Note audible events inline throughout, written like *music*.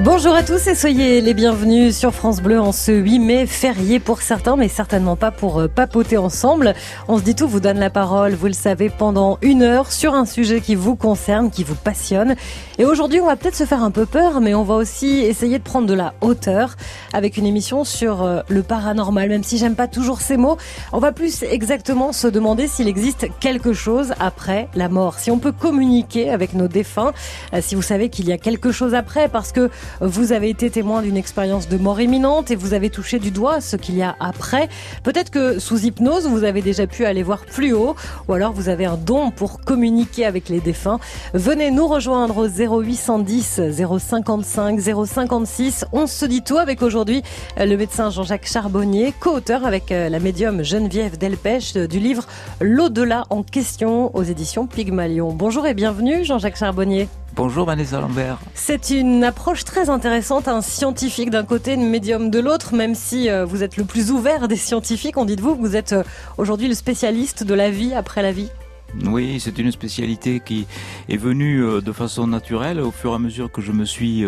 Bonjour à tous et soyez les bienvenus sur France Bleu en ce 8 mai, férié pour certains, mais certainement pas pour euh, papoter ensemble. On se dit tout, vous donne la parole, vous le savez, pendant une heure sur un sujet qui vous concerne, qui vous passionne. Et aujourd'hui, on va peut-être se faire un peu peur, mais on va aussi essayer de prendre de la hauteur avec une émission sur euh, le paranormal, même si j'aime pas toujours ces mots. On va plus exactement se demander s'il existe quelque chose après la mort, si on peut communiquer avec nos défunts, euh, si vous savez qu'il y a quelque chose après, parce que vous avez été témoin d'une expérience de mort imminente et vous avez touché du doigt ce qu'il y a après. Peut-être que sous hypnose, vous avez déjà pu aller voir plus haut ou alors vous avez un don pour communiquer avec les défunts. Venez nous rejoindre au 0810 055 056. On se dit tout avec aujourd'hui le médecin Jean-Jacques Charbonnier, co-auteur avec euh, la médium Geneviève Delpech du livre L'au-delà en question aux éditions Pygmalion. Bonjour et bienvenue Jean-Jacques Charbonnier. Bonjour Vanessa Lambert. C'est une approche très intéressante, un scientifique d'un côté, une médium de l'autre, même si euh, vous êtes le plus ouvert des scientifiques, on dit de vous, vous êtes euh, aujourd'hui le spécialiste de la vie après la vie. Oui, c'est une spécialité qui est venue euh, de façon naturelle au fur et à mesure que je me suis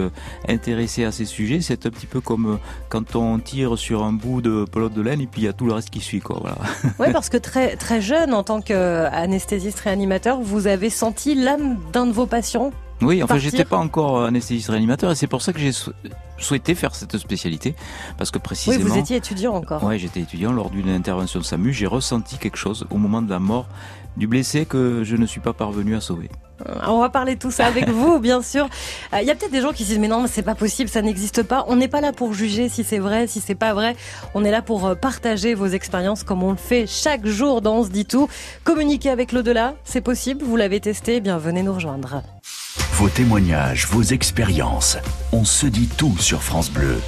intéressé à ces sujets. C'est un petit peu comme quand on tire sur un bout de pelote de laine et puis il y a tout le reste qui suit. Quoi, voilà. *laughs* Oui, parce que très, très jeune, en tant qu'anesthésiste réanimateur, vous avez senti l'âme d'un de vos patients? Oui, enfin, j'étais pas encore anesthésiste réanimateur et c'est pour ça que j'ai souhaité faire cette spécialité parce que précisément. Oui, vous étiez étudiant encore. Oui, j'étais étudiant lors d'une intervention de SAMU. J'ai ressenti quelque chose au moment de la mort du blessé que je ne suis pas parvenu à sauver. Euh, on va parler de tout ça avec vous, *laughs* bien sûr. Il euh, y a peut-être des gens qui se disent mais non, c'est pas possible, ça n'existe pas. On n'est pas là pour juger si c'est vrai, si c'est pas vrai. On est là pour euh, partager vos expériences comme on le fait chaque jour dans On se dit tout. Communiquer avec l'au-delà, c'est possible. Vous l'avez testé, eh bien venez nous rejoindre. Vos témoignages, vos expériences. On se dit tout sur France Bleu.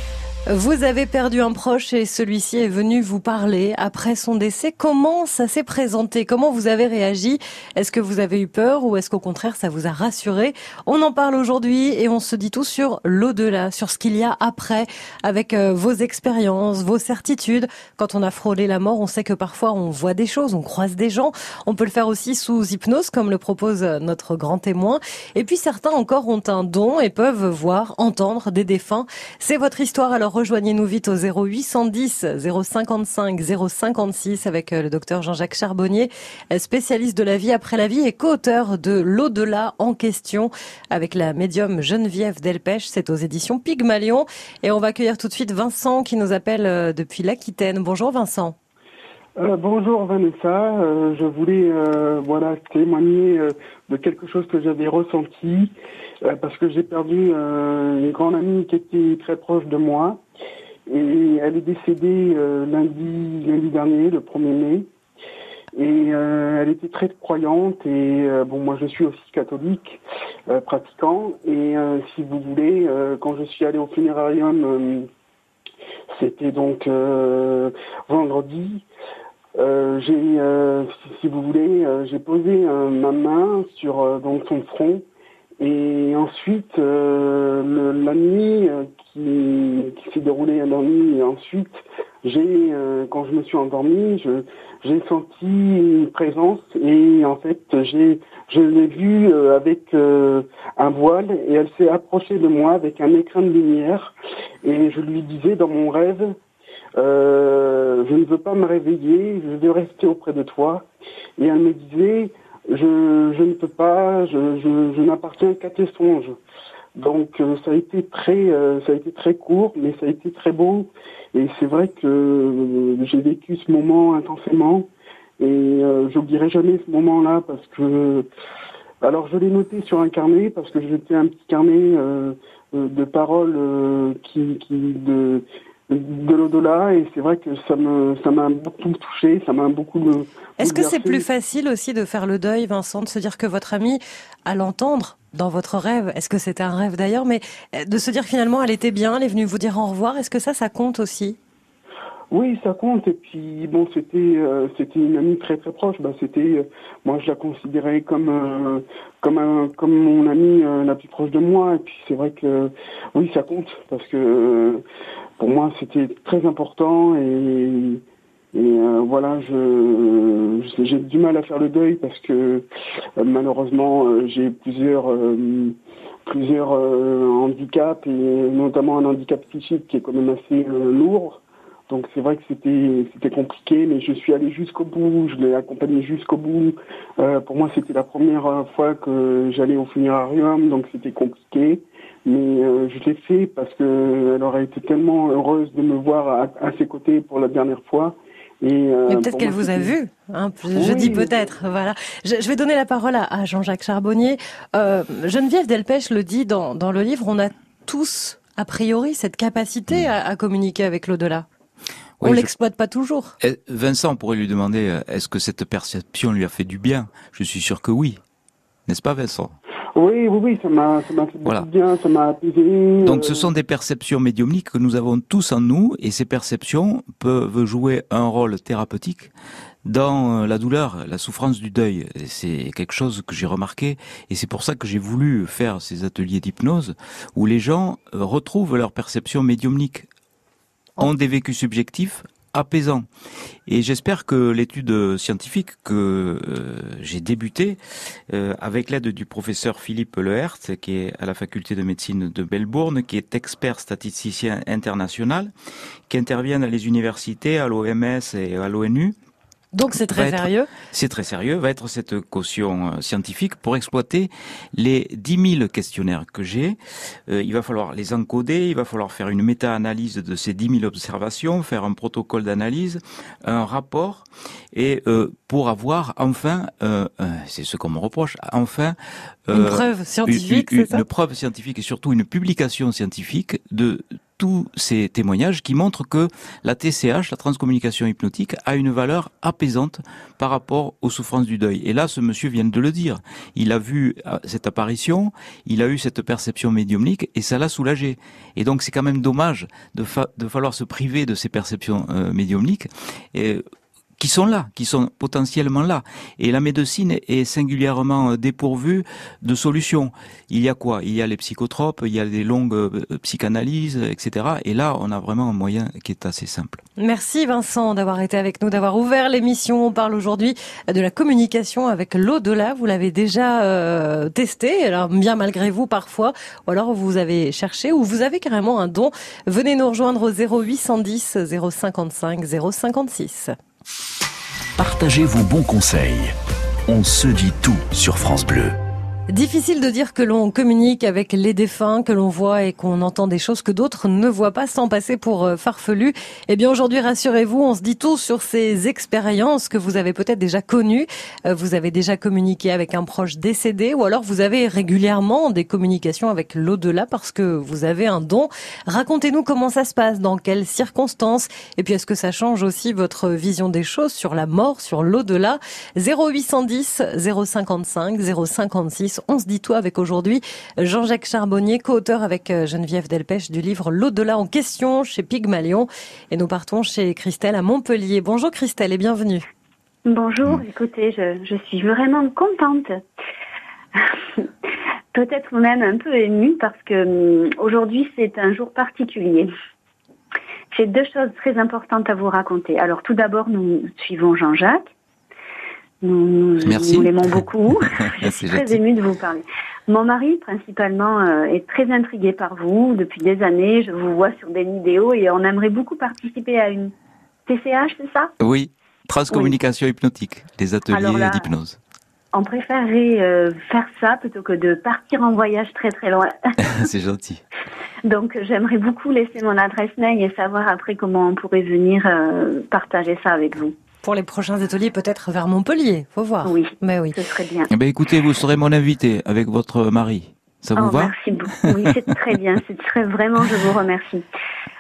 Vous avez perdu un proche et celui-ci est venu vous parler après son décès. Comment ça s'est présenté? Comment vous avez réagi? Est-ce que vous avez eu peur ou est-ce qu'au contraire ça vous a rassuré? On en parle aujourd'hui et on se dit tout sur l'au-delà, sur ce qu'il y a après avec euh, vos expériences, vos certitudes. Quand on a frôlé la mort, on sait que parfois on voit des choses, on croise des gens. On peut le faire aussi sous hypnose comme le propose notre grand témoin. Et puis certains encore ont un don et peuvent voir, entendre des défunts. C'est votre histoire alors rejoignez-nous vite au 0810 055 056 avec euh, le docteur Jean-Jacques Charbonnier, euh, spécialiste de la vie après la vie et co-auteur de L'au-delà en question avec la médium Geneviève Delpech. C'est aux éditions Pygmalion. Et on va accueillir tout de suite Vincent qui nous appelle euh, depuis l'Aquitaine. Bonjour Vincent. bonjour Vanessa, je voulais voilà témoigner de quelque chose que j'avais ressenti parce que j'ai perdu une grande amie qui était très proche de moi et elle est décédée euh, lundi, lundi dernier, le 1er mai. Et euh, elle était très croyante et euh, bon moi je suis aussi catholique pratiquant et si vous voulez quand je suis allé au funérarium c'était donc vendredi j'ai si, vous voulez j'ai posé ma main sur donc son front et ensuite, euh, la nuit euh, qui, qui s'est déroulée la nuit, et ensuite, j'ai, euh, quand je me suis endormi, je, j'ai senti une présence et en fait, j'ai, je l'ai vue avec un voile et elle s'est approchée de moi avec un écran de lumière et je lui disais dans mon rêve, je ne veux pas me réveiller, je veux rester auprès de toi. Et elle me disait, je, je ne peux pas, je, je, je n'appartiens qu'à tes songes. Donc euh, ça a été très, euh, ça a été très court, mais ça a été très beau. Et c'est vrai que euh, j'ai vécu ce moment intensément. Et j'oublierai jamais ce moment-là parce que, alors je l'ai noté sur un carnet parce que j'étais un petit carnet de paroles qui, qui de de l'au-delà et c'est vrai que ça me ça m'a beaucoup touché, ça m'a beaucoup Est-ce que c'est plus facile aussi de faire le deuil, Vincent, de se dire que votre amie, à l'entendre dans votre rêve, est-ce que c'était un rêve d'ailleurs, mais euh, de se dire finalement elle était bien, elle est venue vous dire au revoir, est-ce que ça, ça compte aussi? Oui, ça compte. Et puis bon, c'était euh, c'était une amie très très proche. Bah, c'était euh, moi je la considérais comme comme un, comme mon amie la plus proche de moi. Et puis c'est vrai que oui, ça compte parce que pour moi, c'était très important et, Et euh, voilà, je j'ai du mal à faire le deuil parce que euh, malheureusement euh, j'ai plusieurs plusieurs handicaps et notamment un handicap psychique qui est quand même assez lourd. Donc c'est vrai que c'était c'était compliqué, mais je suis allé jusqu'au bout, je l'ai accompagné jusqu'au bout. pour moi, c'était la première fois que j'allais au funérarium, donc c'était compliqué. Mais je l'ai fait parce qu'elle aurait été tellement heureuse de me voir à, à ses côtés pour la dernière fois euh, Mais peut-être qu'elle vous a vu. Hein, je dis peut-être. Voilà. Je, vais donner la parole à, Jean-Jacques Charbonnier. Euh, Geneviève Delpech le dit dans, dans le livre. On a tous, a priori, cette capacité mm. à, communiquer avec l'au-delà. on l'exploite pas toujours. Eh, Vincent pourrait lui demander euh, est-ce que cette perception lui a fait du bien? Je suis sûr que oui. N'est-ce pas, Vincent? Oui, oui, oui, ça m'a, ça m'a fait bien, ça m'a apaisé. Donc, ce euh. sont des perceptions médiumniques que nous avons tous en nous, et ces perceptions peuvent jouer un rôle thérapeutique dans euh, la douleur, la souffrance du deuil. C'est quelque chose que j'ai remarqué, et c'est pour ça que j'ai voulu faire ces ateliers d'hypnose où les gens euh, retrouvent leur perception médiumnique, ont des vécus subjectifs apaisant. Et j'espère que l'étude scientifique que euh, j'ai débutée euh, avec l'aide du professeur Philippe Lehert, qui est à la faculté de médecine de Melbourne, qui est expert statisticien international, qui intervient dans les universités, à l'OMS et à l'ONU, donc c'est très sérieux. C'est très sérieux, va être cette caution euh, scientifique pour exploiter les 10 000 questionnaires que j'ai. Euh, il va falloir les encoder, il va falloir faire une méta-analyse de ces 10 000 observations, faire un protocole d'analyse, un rapport, et euh, pour avoir enfin, c'est ce qu'on me reproche, enfin... une preuve scientifique, ça Une preuve scientifique et surtout une publication scientifique de tous ces témoignages qui montrent que la TCH, la transcommunication hypnotique, a une valeur apaisante par rapport aux souffrances du deuil. Et là, ce monsieur vient de le dire. Il a vu euh, cette apparition, il a eu cette perception médiumnique et ça l'a soulagé. Et donc, c'est quand même dommage de, de falloir se priver de ces perceptions euh, médiumniques. Et qui sont là, qui sont potentiellement là. Et la médecine est singulièrement euh, dépourvue de solutions. Il y a quoi? Il y a les psychotropes, il y a des longues euh, psychanalyses, etc. Et là, on a vraiment un moyen qui est assez simple. Merci Vincent d'avoir été avec nous, d'avoir ouvert l'émission. On parle aujourd'hui de la communication avec l'au-delà. Vous l'avez déjà euh, testé, alors bien malgré vous parfois, ou alors vous avez cherché, ou vous avez carrément un don. Venez nous rejoindre au 0810 055 056. Partagez vos bons conseils. On se dit tout sur France Bleu. Difficile de dire que l'on communique avec les défunts, que l'on voit et qu'on entend des choses que d'autres ne voient pas sans passer pour euh, farfelu. Eh bien aujourd'hui, rassurez-vous, on se dit tout sur ces expériences que vous avez peut-être déjà connues. Euh, vous avez déjà communiqué avec un proche décédé ou alors vous avez régulièrement des communications avec l'au-delà parce que vous avez un don. Racontez-nous comment ça se passe, dans quelles circonstances et puis est-ce que ça change aussi votre vision des choses sur la mort, sur l'au-delà? 0810 055 056 on se dit tout avec aujourd'hui Jean-Jacques Charbonnier, co-auteur avec euh, Geneviève Delpech du livre L'au-delà en question chez Pygmalion. Et nous partons chez Christelle à Montpellier. Bonjour Christelle et bienvenue. Bonjour, écoutez, je, suis vraiment contente. *laughs* Peut-être même un peu émue parce que hum, aujourd'hui c'est un jour particulier. J'ai deux choses très importantes à vous raconter. Alors tout d'abord, nous suivons Jean-Jacques nous, nous, l'aimons beaucoup. *laughs* Je suis très émue de vous parler. Mon mari, principalement, euh, est très intrigué par vous depuis des années. Je vous vois sur des vidéos et on aimerait beaucoup participer à une TCH, c'est ça? Oui, transcommunication hypnotique, des ateliers d'hypnose. On préférerait euh, faire ça plutôt que de partir en voyage très très loin. *laughs* *laughs* c'est gentil. Donc j'aimerais beaucoup laisser mon adresse mail et savoir après comment on pourrait venir euh, partager ça avec vous pour les prochains ateliers, peut-être vers Montpellier. Faut voir. Oui. Mais oui. Ce serait bien. Eh ben, écoutez, vous serez mon invité avec votre mari. Ça vous oh, va? Merci beaucoup. Oui, c'est très bien. *laughs* C'est très vraiment, je vous remercie.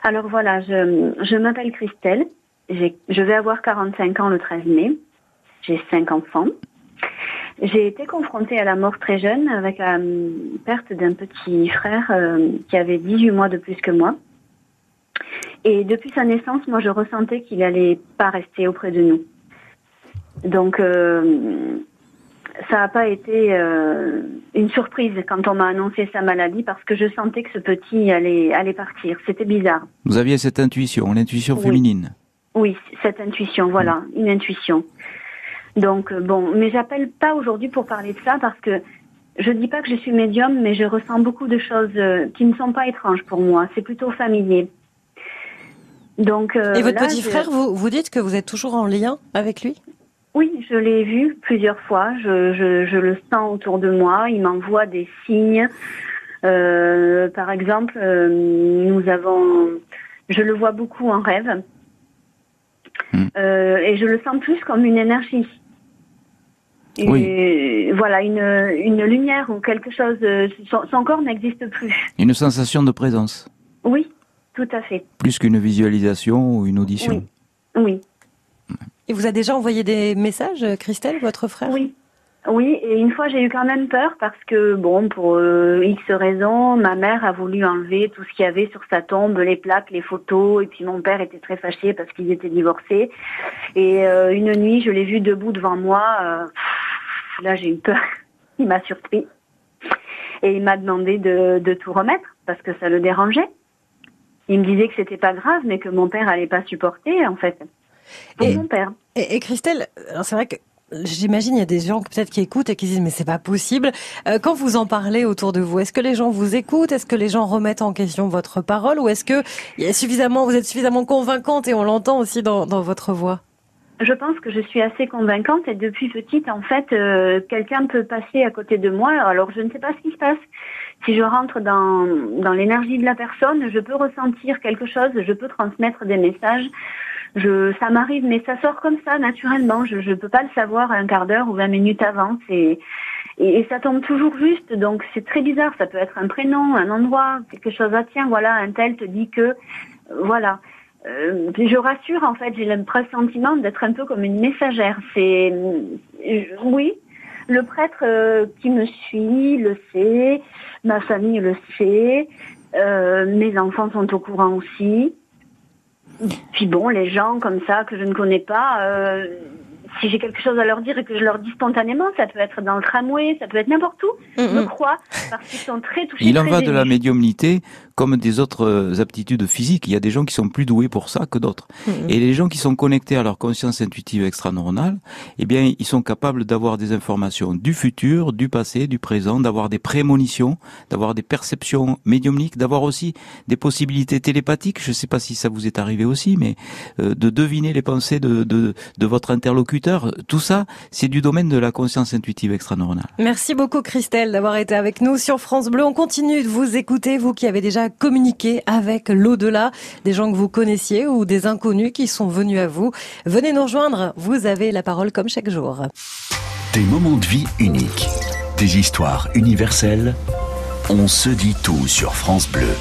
Alors voilà, je, je m'appelle Christelle. Je vais avoir 45 ans le 13 mai. J'ai cinq enfants. J'ai été confrontée à la mort très jeune avec la perte d'un petit frère euh, qui avait 18 mois de plus que moi. Et depuis sa naissance, moi, je ressentais qu'il allait pas rester auprès de nous. Donc, euh, ça n'a pas été euh, une surprise quand on m'a annoncé sa maladie parce que je sentais que ce petit allait, allait partir. C'était bizarre. Vous aviez cette intuition, l'intuition féminine Oui, cette intuition, voilà, une intuition. Donc euh, bon, mais j'appelle pas aujourd'hui pour parler de ça parce que je dis pas que je suis médium, mais je ressens beaucoup de choses euh, qui ne sont pas étranges pour moi. C'est plutôt familier. Donc, euh, Et votre petit frère, vous, vous dites que vous êtes toujours en lien avec lui? Oui, je l'ai vu plusieurs fois. Je, je, je, le sens autour de moi. Il m'envoie des signes. Euh, par exemple, euh, nous avons, je le vois beaucoup en rêve. Hmm. Euh, et je le sens plus comme une énergie. Et Voilà, une, une lumière ou quelque chose. Son, son corps n'existe plus. Une sensation de présence. Oui, tout à fait. Plus qu'une visualisation ou une audition. Oui. Et vous a déjà envoyé des messages, Christelle, votre frère? Oui. Oui, et une fois j'ai eu quand même peur parce que, bon, pour euh, X raisons, ma mère a voulu enlever tout ce qu'il y avait sur sa tombe, les plaques, les photos, et puis mon père était très fâché parce qu'ils étaient divorcés. Et euh, une nuit, je l'ai vu debout devant moi. Euh, là, j'ai eu peur. Il m'a surpris. Et il m'a demandé de, de tout remettre parce que ça le dérangeait il me disait que c'était pas grave, mais que mon père allait pas supporter, en fait. Pour mon père. Et, Christelle, c'est vrai que J'imagine il y a des gens peut-être qui écoutent et qui disent mais c'est pas possible. Euh, quand vous en parlez autour de vous, est-ce que les gens vous écoutent? Est-ce que les gens remettent en question votre parole? Ou est-ce que il y a suffisamment, vous êtes suffisamment convaincante et on l'entend aussi dans, dans votre voix? Je pense que je suis assez convaincante et depuis petite, en fait, euh, quelqu'un peut passer à côté de moi. Alors, je ne sais pas ce qui se passe si je rentre dans, dans l'énergie de la personne, je peux ressentir quelque chose, je peux transmettre des messages. Je, ça m'arrive, mais ça sort comme ça, naturellement. Je ne peux pas le savoir un quart d'heure ou 20 minutes avant. Et, et, ça tombe toujours juste. Donc c'est très bizarre. Ça peut être un prénom, un endroit, quelque chose. Ah tiens, voilà, un tel te dit que, voilà. Euh, je rassure, en fait, j'ai le pressentiment d'être un peu comme une messagère. C'est, oui, le prêtre euh, qui me suit le sait, ma famille le sait, euh, mes enfants sont au courant aussi. Puis bon, les gens comme ça que je ne connais pas, euh, si j'ai quelque chose à leur dire et que je leur dis spontanément, ça peut être dans le tramway, ça peut être n'importe où, je crois, parce qu'ils sont très touchés. Il en va de la médiumnité comme des autres euh, aptitudes physiques. Il y a des gens qui sont plus doués pour ça que d'autres. Et les gens qui sont connectés à leur conscience intuitive extra-neuronale, eh bien, ils sont capables d'avoir des informations du futur, du passé, du présent, d'avoir des prémonitions, d'avoir des perceptions médiumniques, d'avoir aussi des possibilités télépathiques. Je ne sais pas si ça vous est arrivé aussi, mais euh, de deviner les pensées de, de, de votre interlocuteur. Tout ça, c'est du domaine de la conscience intuitive extra-neuronale. Merci beaucoup, Christelle, d'avoir été avec nous sur France Bleu. On continue de vous écouter, vous qui avez déjà communiquer avec l'au-delà, des gens que vous connaissiez ou des inconnus qui sont venus à vous. Venez nous rejoindre, vous avez la parole comme chaque jour. Des moments de vie uniques, des histoires universelles. On se dit tout sur France Bleu.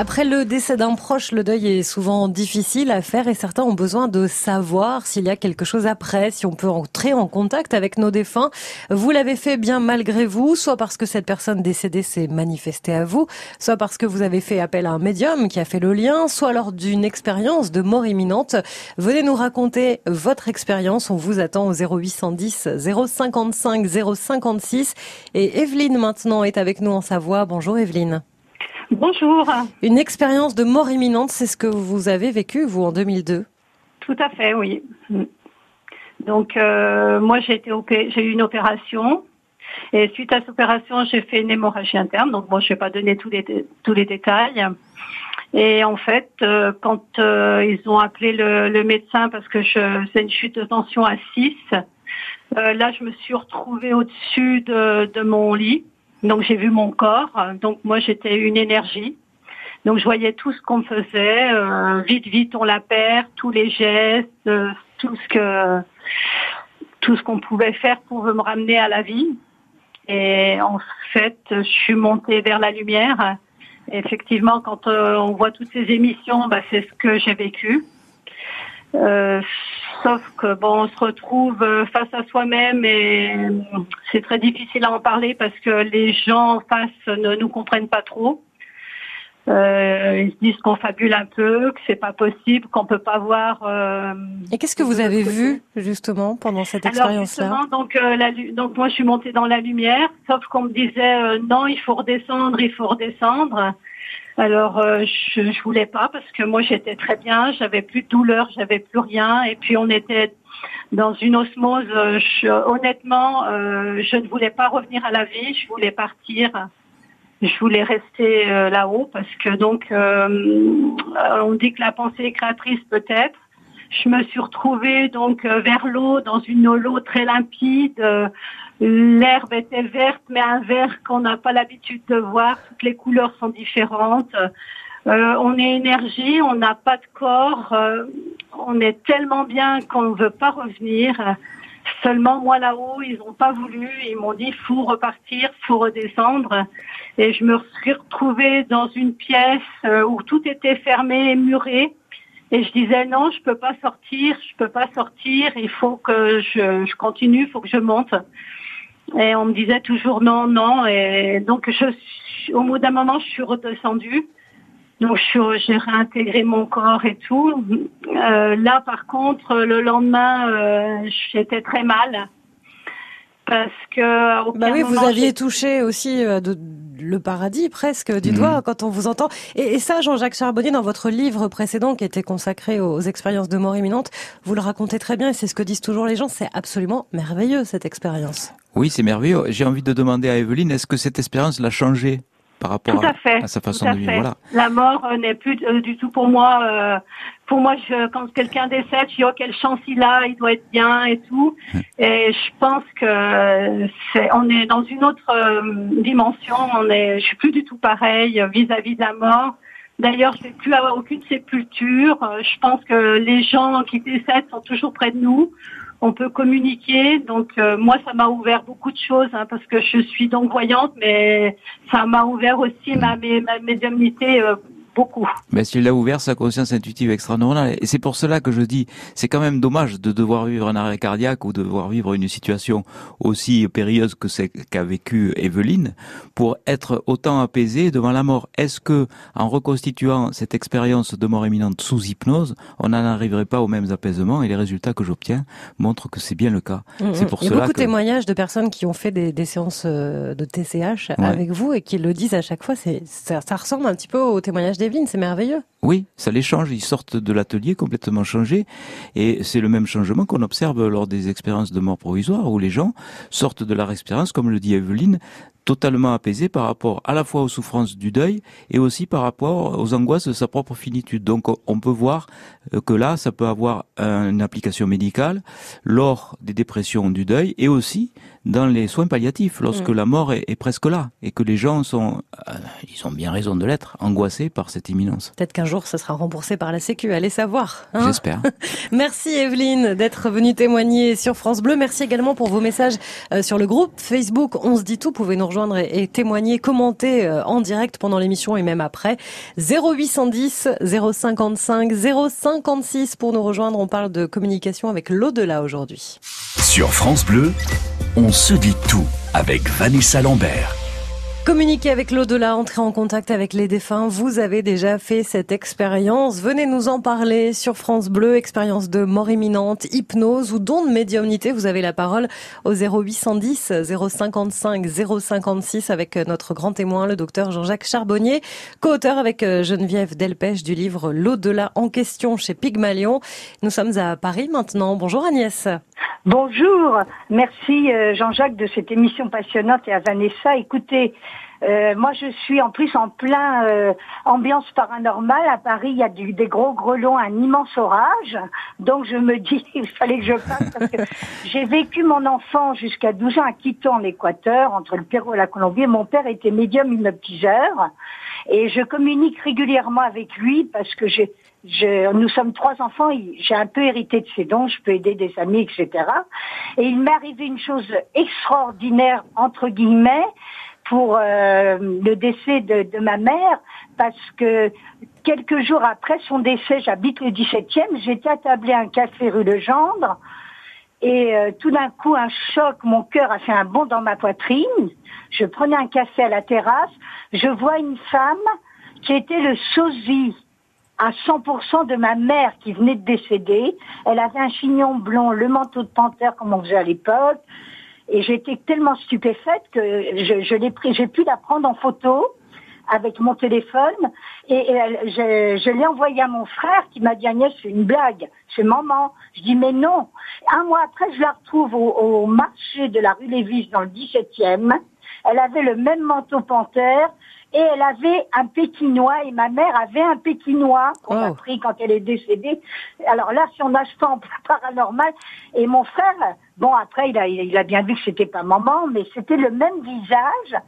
Après le décès d'un proche, le deuil est souvent difficile à faire et certains ont besoin de savoir s'il y a quelque chose après, si on peut entrer en contact avec nos défunts. Vous l'avez fait bien malgré vous, soit parce que cette personne décédée s'est manifestée à vous, soit parce que vous avez fait appel à un médium qui a fait le lien, soit lors d'une expérience de mort imminente. Venez nous raconter votre expérience. On vous attend au 0810 055 056. Et Evelyne maintenant est avec nous en Savoie. Bonjour Evelyne. Bonjour. Une expérience de mort imminente, c'est ce que vous avez vécu, vous, en 2002 Tout à fait, oui. Donc, euh, moi, j'ai été j'ai eu une opération. Et suite à cette opération, j'ai fait une hémorragie interne. Donc, bon, je ne vais pas donner tous les, tous les détails. Et en fait, euh, quand euh, ils ont appelé le, médecin parce que c'est une chute de tension à 6, là, je me suis retrouvée au-dessus de, de mon lit. Donc j'ai vu mon corps. Donc moi j'étais une énergie. Donc je voyais tout ce qu'on faisait. Euh, vite, vite, on la perd. Tous les gestes, euh, tout ce que tout ce qu'on pouvait faire pour me ramener à la vie. Et en fait, je suis montée vers la lumière. effectivement, quand euh, on voit toutes ces émissions, bah, c'est ce que j'ai vécu. Euh, sauf que bon, on se retrouve euh, face à soi-même et c'est très difficile à en parler parce que les gens en face ne nous comprennent pas trop. Euh, ils se disent qu'on fabule un peu, que c'est pas possible, qu'on peut pas voir. Euh, Et qu'est-ce que vous avez vu justement pendant cette expérience-là donc, euh, la, donc moi je suis montée dans la lumière, sauf qu'on me disait euh, non, il faut redescendre, il faut redescendre. Alors euh, je, je voulais pas parce que moi j'étais très bien, j'avais plus de douleur, j'avais plus rien, et puis on était dans une osmose. Je, honnêtement, je ne voulais pas revenir à la vie, je voulais partir je voulais rester euh, là-haut parce que donc euh, on dit que la pensée est créatrice peut-être. Je me suis retrouvée donc euh, vers l'eau dans une eau très limpide. L'herbe était verte mais un vert qu'on n'a pas l'habitude de voir. Toutes les couleurs sont différentes. on est énergie, on n'a pas de corps. on est tellement bien qu'on ne veut pas revenir. Seulement, moi là-haut, ils n'ont pas voulu. Ils m'ont dit, faut repartir, faut redescendre. Et je me suis retrouvée dans une pièce euh, où tout était fermé et muré. Et je disais, non, je peux pas sortir, je peux pas sortir. Il faut que je, continue, il faut que je monte. Et on me disait toujours non, non. Et donc, je, au bout d'un moment, je suis redescendue. Donc j'ai réintégré mon corps et tout. Euh, là, par contre, le lendemain, euh, j'étais très mal parce que. Bah oui, vous aviez touché aussi euh, de, le paradis presque du mhm. doigt quand on vous entend. Et, et ça, Jean-Jacques Charbonnier, dans votre livre précédent qui était consacré aux expériences de mort imminente, vous le racontez très bien et c'est ce que disent toujours les gens. C'est absolument merveilleux cette expérience. Oui, c'est merveilleux. J'ai envie de demander à Evelyne, est-ce que cette expérience l'a changé? Par rapport à, à, sa façon de vivre. Voilà. La mort euh, n'est plus euh, du tout pour moi. Euh, pour moi, je, quand quelqu'un décède, je dis oh quelle chance il a, il doit être bien et tout. Et je pense que c'est, on est dans une autre dimension. On est, je suis plus du tout pareil vis-à-vis de la mort. D'ailleurs, je vais plus avoir aucune sépulture. Je pense que les gens qui décèdent sont toujours près de nous on peut communiquer. Donc euh, moi, ça m'a ouvert beaucoup de choses hein, parce que je suis donc voyante, mais ça m'a ouvert aussi ma, ma médiumnité beaucoup. Mais s'il a ouvert sa conscience intuitive extra-normale, et c'est pour cela que je dis, c'est quand même dommage de devoir vivre un arrêt cardiaque ou de devoir vivre une situation aussi périlleuse que celle qu'a vécu Evelyne pour être autant apaisé devant la mort. Est-ce que, en reconstituant cette expérience de mort imminente sous hypnose, on n'en arriverait pas aux mêmes apaisements? Et les résultats que j'obtiens montrent que c'est bien le cas. Mmh, c'est pour Il y a beaucoup de témoignages de personnes qui ont fait des, des séances euh, de TCH avec vous et qui le disent à chaque fois. C'est ça, ça ressemble un petit peu au témoignage d'Evelyne, c'est merveilleux. Oui, ça les change. Ils sortent de l'atelier complètement changés. Et c'est le même changement qu'on observe lors des expériences de mort provisoire, où les gens sortent de leur expérience, comme le dit Evelyne, totalement apaisé par rapport à la fois aux souffrances du deuil et aussi par rapport aux angoisses de sa propre finitude. Donc on peut voir euh, que là, ça peut avoir une application médicale lors des dépressions du deuil et aussi dans les soins palliatifs, lorsque mm. la mort est, presque là et que les gens sont, euh, ils ont bien raison de l'être, angoissés par cette imminence. Peut-être qu'un jour, ça sera remboursé par la Sécu, allez savoir. Hein J'espère. *laughs* Merci Evelyne d'être venue témoigner sur France Bleu. Merci également pour vos messages euh, sur le groupe Facebook On se dit tout. Vous pouvez nous rejoindre et, témoigner, commenter euh, en direct pendant l'émission et même après. 0810 055 056 pour nous rejoindre. On parle de communication avec l'au-delà aujourd'hui. Sur France Bleu, on se dit tout avec Vanessa Lambert. Communiquer avec l'au-delà, entrer en contact avec les défunts, vous avez déjà fait cette expérience. Venez nous en parler sur France Bleu, expérience de mort imminente, hypnose ou don de médiumnité. Vous avez la parole au 0810 055 056 avec notre grand témoin, le docteur Jean-Jacques Charbonnier, co-auteur avec euh, Geneviève Delpech du livre L'au-delà en question chez Pygmalion. Nous sommes à Paris maintenant. Bonjour Agnès. Bonjour, merci euh, Jean-Jacques de cette émission passionnante et à Vanessa. Écoutez, euh, moi, je suis en plus en plein euh, ambiance paranormale. À Paris, il y a du, des gros grelons, un immense orage. Donc, je me dis, *laughs* il fallait que je passe parce que *laughs* j'ai vécu mon enfant jusqu'à 12 ans à Quito, en Équateur, entre le Pérou et la Colombie. Mon père était médium hypnotiseur. Et je communique régulièrement avec lui parce que j'ai je, nous sommes trois enfants, j'ai un peu hérité de ses dons, je peux aider des amis, etc. Et il m'est arrivé une chose extraordinaire, entre guillemets, pour euh, le décès de, de, ma mère, parce que quelques jours après son décès, j'habite le 17e, j'étais attablée à un café rue Legendre, et euh, tout d'un coup, un choc, mon cœur a fait un bond dans ma poitrine, je prenais un café à la terrasse, je vois une femme qui était le sosie à 100% de ma mère qui venait de décéder. Elle avait un chignon blond, le manteau de panthère comme on faisait à l'époque. Et j'étais tellement stupéfaite que je, je l'ai pris, j'ai pu la prendre en photo avec mon téléphone et, je, je l'ai envoyé à mon frère qui m'a dit Agnès c'est une blague, c'est maman. Je dis mais non. Un mois après je la retrouve au, au marché de la rue Lévis dans le 17e. Elle avait le même manteau panthère et elle avait un pékinois et ma mère avait un pékinois qu'on a oh. pris quand elle est décédée. Alors là, si on a ce temps paranormal, et mon frère, bon après il a, il a bien vu que c'était pas maman, mais c'était le même visage.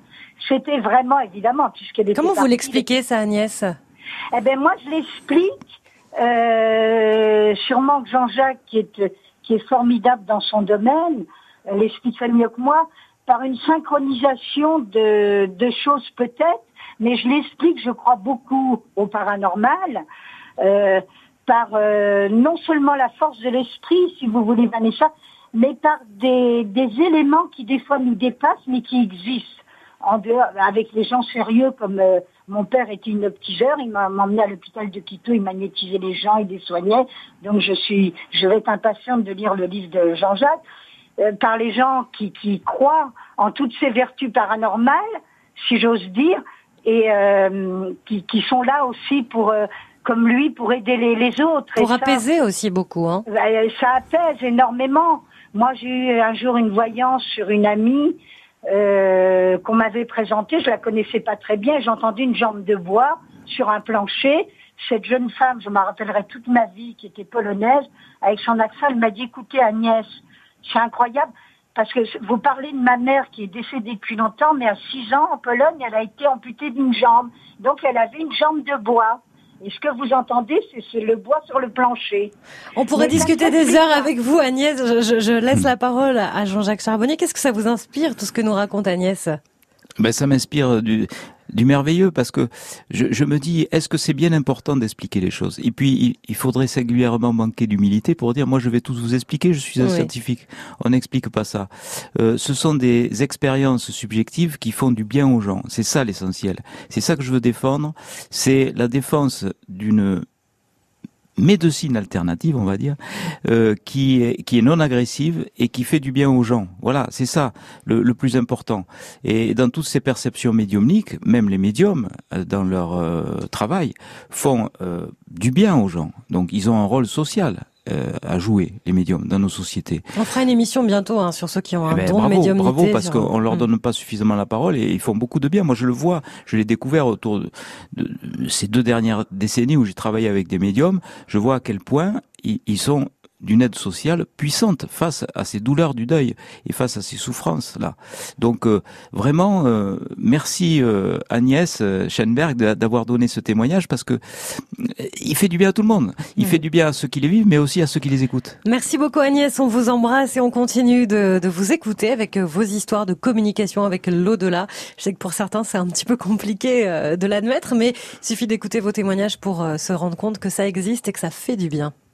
C'était vraiment évidemment puisqu'elle était. Comment vous l'expliquez ça, Agnès Eh ben moi je l'explique. Euh, sûrement que Jean-Jacques qui est qui est formidable dans son domaine l'explique mieux que moi par une synchronisation de, de choses peut-être mais je l'explique, je crois beaucoup au paranormal, euh, par euh, non seulement la force de l'esprit, si vous voulez, Vanessa, mais par des, des éléments qui des fois nous dépassent, mais qui existent. En dehors, avec les gens sérieux, comme euh, mon père était une optiseur, il m'a emmené à l'hôpital de Quito, il magnétisait les gens, il les soignait. Donc je suis, je vais être impatiente de lire le livre de Jean-Jacques. par les gens qui, qui croient en toutes ces vertus paranormales, si j'ose dire, et euh, qui, qui, sont là aussi pour, euh, comme lui, pour aider les, les autres. Pour apaiser aussi beaucoup. Hein. Bah, ça apaise énormément. Moi, j'ai eu un jour une voyance sur une amie euh, qu'on m'avait présentée. Je la connaissais pas très bien. J'ai entendu une jambe de bois sur un plancher. Cette jeune femme, je me rappellerai toute ma vie, qui était polonaise, avec son accent, elle m'a dit, écoutez Agnès, c'est incroyable parce que vous parlez de ma mère qui est décédée depuis longtemps, mais à 6 ans, en Pologne, elle a été amputée d'une jambe. Donc, elle avait une jambe de bois. Et ce que vous entendez, c'est le bois sur le plancher. On pourrait discuter des heures avec vous, Agnès. Je, je laisse la parole à Jean-Jacques Charbonnier. Qu'est-ce que ça vous inspire, tout ce que nous raconte Agnès? Ben, ça m'inspire du, du merveilleux parce que je, je me dis est-ce que c'est bien important d'expliquer les choses? Et puis il, faudrait singulièrement manquer d'humilité pour dire moi je vais tous vous expliquer je suis un scientifique on n'explique pas ça. Euh, ce sont des expériences subjectives qui font du bien aux gens c'est ça l'essentiel. C'est ça que je veux défendre c'est la défense d'une médecine alternative, on va dire, euh, qui, est, non agressive et qui fait du bien aux gens. Voilà, c'est ça le, plus important. Et dans toutes ces perceptions médiumniques, même les médiums, euh, dans leur euh, travail, font du bien aux gens. Donc ils ont un rôle social euh, à jouer les médiums dans nos sociétés. On fera une émission bientôt hein, sur ceux qui ont un eh ben, don bravo, de médiumnité. Bravo parce qu'on leur mm. donne pas suffisamment la parole et ils font beaucoup de bien. Moi je le vois, je l'ai découvert autour de, de, ces deux dernières décennies où j'ai travaillé avec des médiums. Je vois à quel point ils, ils sont d'une aide sociale puissante face à ces douleurs du deuil et face à ces souffrances là. Donc euh, vraiment euh, merci euh, Agnès Schenberg d'avoir donné ce témoignage parce que il fait du bien à tout le monde. Il fait du bien à ceux qui les vivent mais aussi à ceux qui les écoutent. Merci beaucoup Agnès, on vous embrasse et on continue de, de vous écouter avec vos histoires de communication avec l'au-delà. Je sais que pour certains c'est un petit peu compliqué de l'admettre mais il suffit d'écouter vos témoignages pour se rendre compte que ça existe et que ça fait du bien.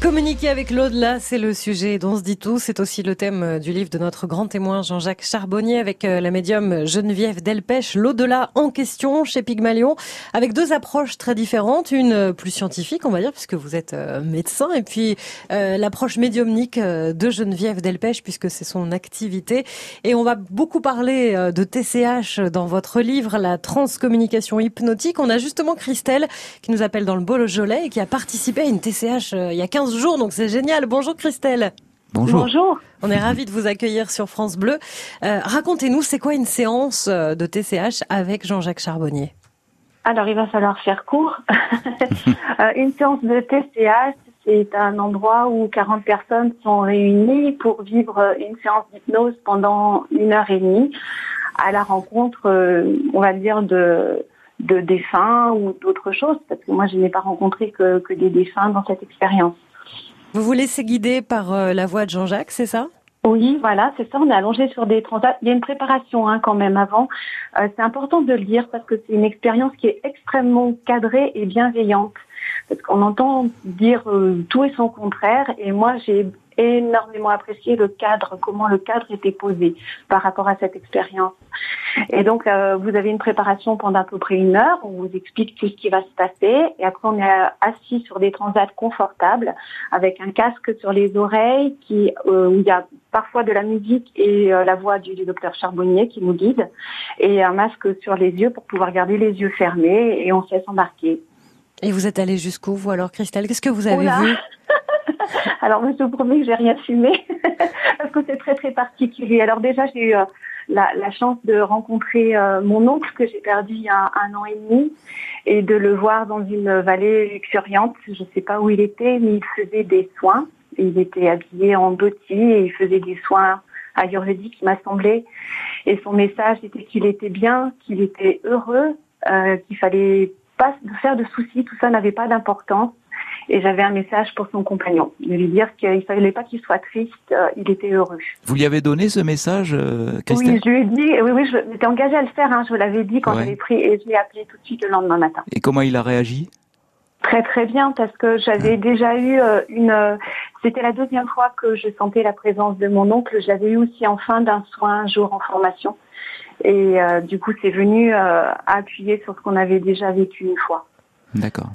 Communiquer avec l'au-delà, c'est le sujet dont se dit tout. C'est aussi le thème euh, du livre de notre grand témoin Jean-Jacques Charbonnier avec euh, la médium Geneviève Delpech, l'au-delà en question chez Pygmalion, avec deux approches très différentes. Une euh, plus scientifique, on va dire, puisque vous êtes médecin, et puis l'approche médiumnique de Geneviève Delpech, puisque c'est son activité. Et on va beaucoup parler de TCH dans votre livre, la transcommunication hypnotique. On a justement Christelle qui nous appelle dans le Beaujolais et qui a participé à une TCH il y a 15 jours, donc c'est génial. Bonjour Christelle. Bonjour. Bonjour. On est ravis de vous accueillir sur France Bleu. Euh, racontez-nous, c'est quoi une séance euh, de TCH avec Jean-Jacques Charbonnier? Alors, il va falloir faire court. *laughs* Euh, une séance de TCH, c'est un endroit où 40 personnes sont réunies pour vivre une séance d'hypnose pendant une heure et demie à la rencontre, on va dire, de de défunts ou d'autres choses, parce que moi je n'ai pas rencontré que, que des défunts dans cette expérience. Vous vous laissez guider par euh, la voix de Jean-Jacques, c'est ça? Oui, voilà, c'est ça. On est allongé sur des transats. Il y a une préparation hein, quand même avant. Euh, c'est important de le dire parce que c'est une expérience qui est extrêmement cadrée et bienveillante. parce qu'on entend dire tout et son contraire. Et moi, j'ai énormément apprécié le cadre, comment le cadre était posé par rapport à cette expérience. Et donc, euh, vous avez une préparation pendant à peu près une heure, on vous explique tout ce qui va se passer, et après on est assis sur des transats confortables, avec un casque sur les oreilles, qui, euh, où il y a parfois de la musique et euh, la voix du, docteur Charbonnier qui nous guide, et un masque sur les yeux pour pouvoir garder les yeux fermés, et on se laisse embarquer. Et vous êtes allé jusqu'où, vous alors, Christelle? Qu'est-ce que vous avez vu? *laughs* *laughs* Alors, je vous promets que j'ai rien fumé *laughs* parce que c'est très très particulier. Alors déjà, j'ai eu euh, la, chance de rencontrer euh, mon oncle que j'ai perdu il y a un, an et demi et de le voir dans une vallée luxuriante. Je ne sais pas où il était, mais il faisait des soins. Il était habillé en dhoti et il faisait des soins ayurvédiques, il m'a semblé. Et son message était qu'il était bien, qu'il était heureux, euh, qu'il fallait pas faire de soucis, tout ça n'avait pas d'importance et j'avais un message pour son compagnon, de lui dire qu'il ne fallait pas qu'il soit triste, euh, il était heureux. Vous lui avez donné ce message, euh, Christelle? Oui, je lui ai dit, oui, oui, je m'étais engagée à le faire, hein, je l'avais dit quand je l'ai pris et je l'ai appelé tout de suite le lendemain matin. Et comment il a réagi? Très très bien parce que j'avais ah. déjà eu euh, une. C'était la deuxième fois que je sentais la présence de mon oncle. Je l'avais eu aussi en fin d'un soin un jour en formation. Et du coup, c'est venu appuyer sur ce qu'on avait déjà vécu une fois. D'accord.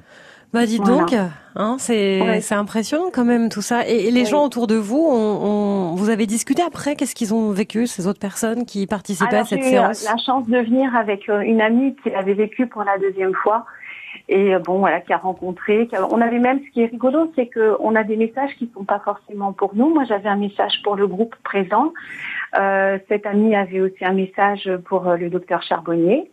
Bah dites donc, hein, c'est impressionnant quand même tout ça. Et, les gens autour de vous, on, vous avez discuté après? Qu'est-ce qu'ils ont vécu ces autres personnes qui participaient à cette séance J'ai eu la chance de venir avec euh, une amie qui l'avait vécu pour la deuxième fois et euh, bon voilà qui a rencontré. On avait même ce qui est rigolo, c'est que on a des messages qui sont pas forcément pour nous. Moi j'avais un message pour le groupe présent. Euh, cette amie avait aussi un message pour euh, le docteur Charbonnier.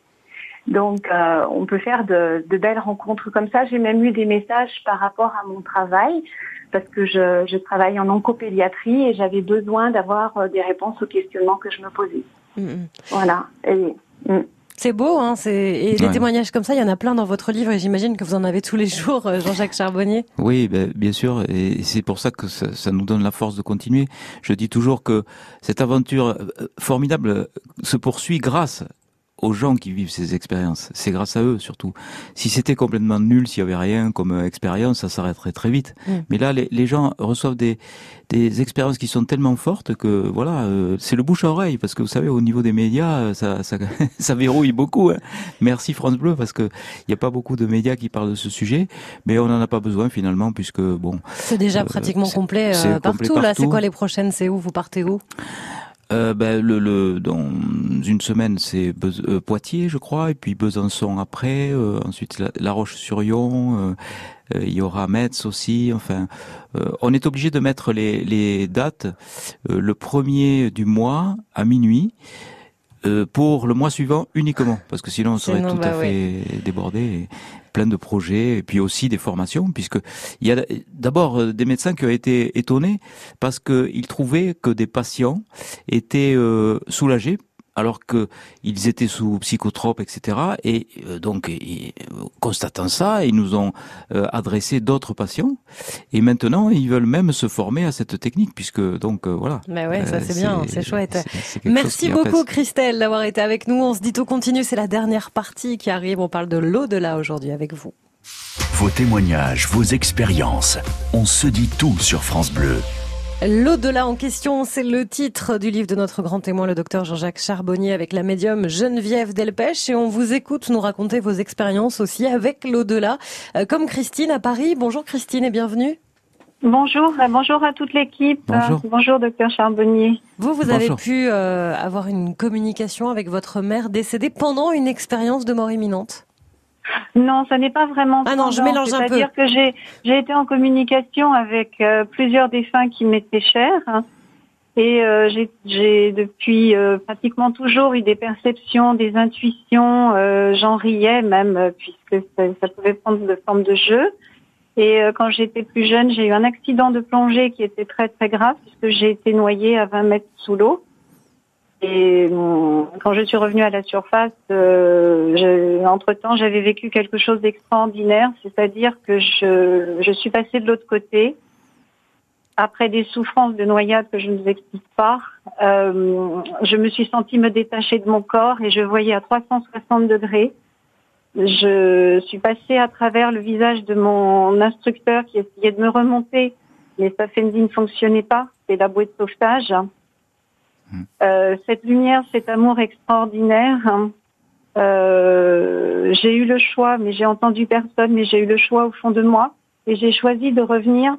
Donc, euh, on peut faire de, belles rencontres comme ça. J'ai même eu des messages par rapport à mon travail, parce que je, travaille en oncopédiatrie et j'avais besoin d'avoir euh, des réponses aux questionnements que je me posais. Mm, mm. Voilà. Mm. C'est beau, hein et des témoignages comme ça, il y en a plein dans votre livre et j'imagine que vous en avez tous les jours, euh, Jean-Jacques Charbonnier. Oui, ben, bien sûr, et c'est pour ça que ça, ça, nous donne la force de continuer. Je dis toujours que cette aventure formidable se poursuit grâce aux gens qui vivent ces expériences. C'est grâce à eux surtout. Si c'était complètement nul, s'il y avait rien comme euh, expérience, ça s'arrêterait très vite. Mm. Mais là, les, les, gens reçoivent des, des expériences qui sont tellement fortes que voilà, euh, c'est le bouche à oreille parce que vous savez, au niveau des médias, euh, ça, ça, *laughs* ça verrouille beaucoup. Hein. Merci France Bleu parce que il n'y a pas beaucoup de médias qui parlent de ce sujet, mais on n'en a pas besoin finalement puisque bon. C'est déjà pratiquement complet, partout, Là, c'est quoi les prochaines? C'est où? Vous partez où? Euh, ben, le, le, dans une semaine, c'est euh, Poitiers, je crois, et puis Besançon après, euh, ensuite La, Roche-sur-Yon, euh, il y aura Metz aussi. Enfin, on est obligé de mettre les, les dates le premier du mois à minuit. Pour le mois suivant uniquement, parce que sinon on serait tout à bah fait débordé plein de projets et puis aussi des formations puisque il y a d'abord euh, des médecins qui ont été étonnés parce qu'ils trouvaient que des patients étaient euh, soulagés alors qu'ils étaient sous psychotropes, etc. Et euh, donc, constatant ça, ils nous ont euh, adressé d'autres patients. Et maintenant, ils veulent même se former à cette technique, puisque donc euh, voilà. Mais ouais, ça c'est bien, c'est chouette. Merci beaucoup, Christelle, d'avoir été avec nous. On se dit tout continue, c'est la dernière partie qui arrive. On parle de l'au-delà aujourd'hui avec vous. Vos témoignages, vos expériences, on se dit tout sur France Bleu. L'au-delà en question, c'est le titre du livre de notre grand témoin, le docteur Jean-Jacques Charbonnier, avec la médium Geneviève Delpech. Et on vous écoute nous raconter vos expériences aussi avec l'au-delà. Euh, comme Christine à Paris. Bonjour Christine et bienvenue. Bonjour, euh, bonjour à toute l'équipe. Bonjour. bonjour, docteur Charbonnier. Vous, vous avez pu euh, avoir une communication avec votre mère décédée pendant une expérience de mort imminente non, ça n'est pas vraiment. Ah non, je mélange un peu. C'est-à-dire que j'ai j'ai été en communication avec euh, plusieurs défunts qui m'étaient chers. Hein. et euh, j'ai depuis euh, pratiquement toujours eu des perceptions, des intuitions. J'en riais même, puisque ça, ça, pouvait prendre de forme de jeu. Et quand j'étais plus jeune, j'ai eu un accident de plongée qui était très très grave, puisque j'ai été noyée à 20 mètres sous l'eau. Et quand je suis revenue à la surface, euh, entre-temps, j'avais vécu quelque chose d'extraordinaire, c'est-à-dire que je, je suis passée de l'autre côté, après des souffrances de noyade que je ne vous explique pas, euh, je me suis sentie me détacher de mon corps et je voyais à 360 degrés. je suis passée à travers le visage de mon instructeur qui essayait de me remonter, mais sa ne fonctionnait pas. C'est la bouée de sauvetage. Euh, cette lumière, cet amour extraordinaire, euh, j'ai eu le choix, mais j'ai entendu personne, mais j'ai eu le choix au fond de moi, et j'ai choisi de revenir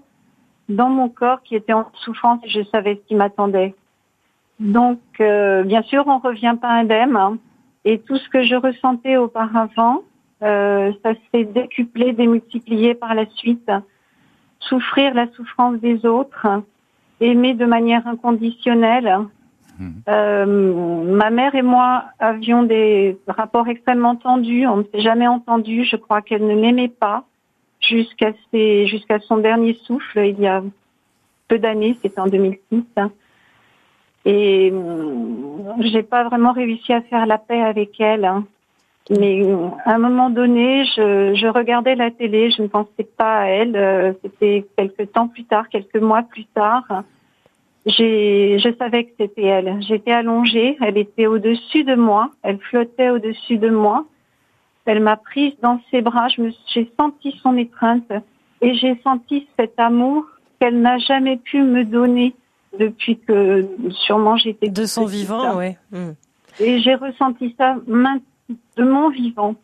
dans mon corps qui était en souffrance et je savais ce qui m'attendait. Donc, euh, bien sûr, on revient pas indemne. Hein. et tout ce que je ressentais auparavant, euh, ça s'est décuplé, démultiplié par la suite. Souffrir la souffrance des autres, aimer de manière inconditionnelle. Euh, ma mère et moi avions des rapports extrêmement tendus. On ne s'est jamais entendu. Je crois qu'elle ne m'aimait pas jusqu'à jusqu'à son dernier souffle il y a peu d'années. C'était en 2006. Et euh, j'ai pas vraiment réussi à faire la paix avec elle. Hein. Mais euh, à un moment donné, je, regardais la télé, je ne pensais pas à elle. C'était quelques temps plus tard, quelques mois plus tard. Je savais que c'était elle. J'étais allongée, elle était au-dessus de moi, elle flottait au-dessus de moi. Elle m'a prise dans ses bras, j'ai senti son étreinte et j'ai senti cet amour qu'elle n'a jamais pu me donner depuis que sûrement j'étais de son vivant, oui. Hmm. Et j'ai ressenti ça de mon vivant.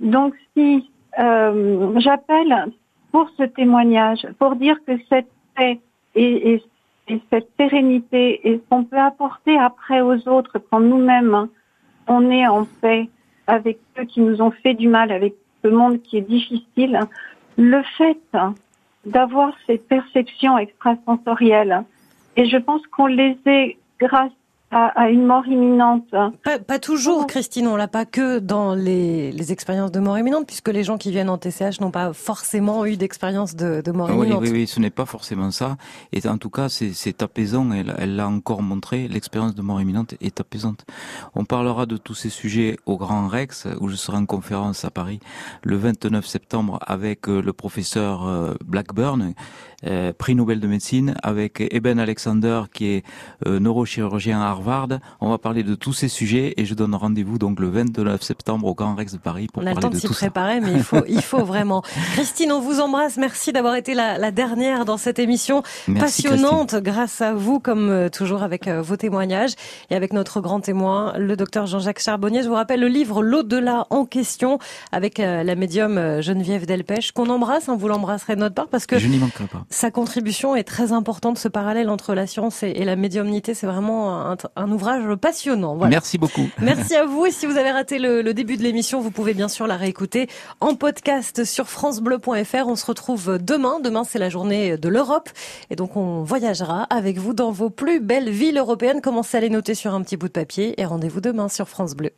Donc si euh, j'appelle pour ce témoignage, pour dire que cette paix et, et, cette sérénité et ce qu'on peut apporter après aux autres quand nous-mêmes hein, on est en paix avec ceux qui nous ont fait du mal, avec ce monde qui est difficile, le fait d'avoir cette perception extrasensorielle, et je pense qu'on les est grâce à, une mort imminente. Pas, toujours, Christine, on l'a pas que dans les, expériences de mort imminente, puisque les gens qui viennent en TCH n'ont pas forcément eu d'expérience de, mort imminente. Oui, oui, ce n'est pas forcément ça. Et en tout cas, c'est apaisant. Elle l'a encore montré. L'expérience de mort imminente est apaisante. On parlera de tous ces sujets au Grand Rex, où je serai en conférence à Paris le 29 septembre avec euh, le professeur euh, Blackburn, euh, prix Nobel de médecine, avec Eben Alexander, qui est neurochirurgien à Harvard. On va parler de tous ces sujets et je donne rendez-vous donc le 29 septembre au Grand Rex de Paris pour parler de tout ça. On a le temps de s'y préparer, mais il faut, il faut vraiment. *laughs* Christine, on vous embrasse. Merci d'avoir été la, la, dernière dans cette émission passionnante grâce à vous, comme euh, toujours avec euh, vos témoignages et avec notre grand témoin, le docteur Jean-Jacques Charbonnier. Je vous rappelle le livre L'au-delà en question avec euh, la médium Geneviève Delpech qu'on embrasse. Hein, vous l'embrasserez de notre part parce que je n'y manquerai pas. sa contribution est très importante. Ce parallèle entre la science et, et la médiumnité, c'est vraiment un, un ouvrage passionnant. Merci beaucoup. *laughs* Merci à vous. Et si vous avez raté le, le début de l'émission, vous pouvez bien sûr la réécouter en podcast sur francebleu.fr. On se retrouve demain. Demain, c'est la journée de l'Europe. Et donc, on voyagera avec vous dans vos plus belles villes européennes. Commencez à les noter sur un petit bout de papier et rendez-vous demain sur France Bleu.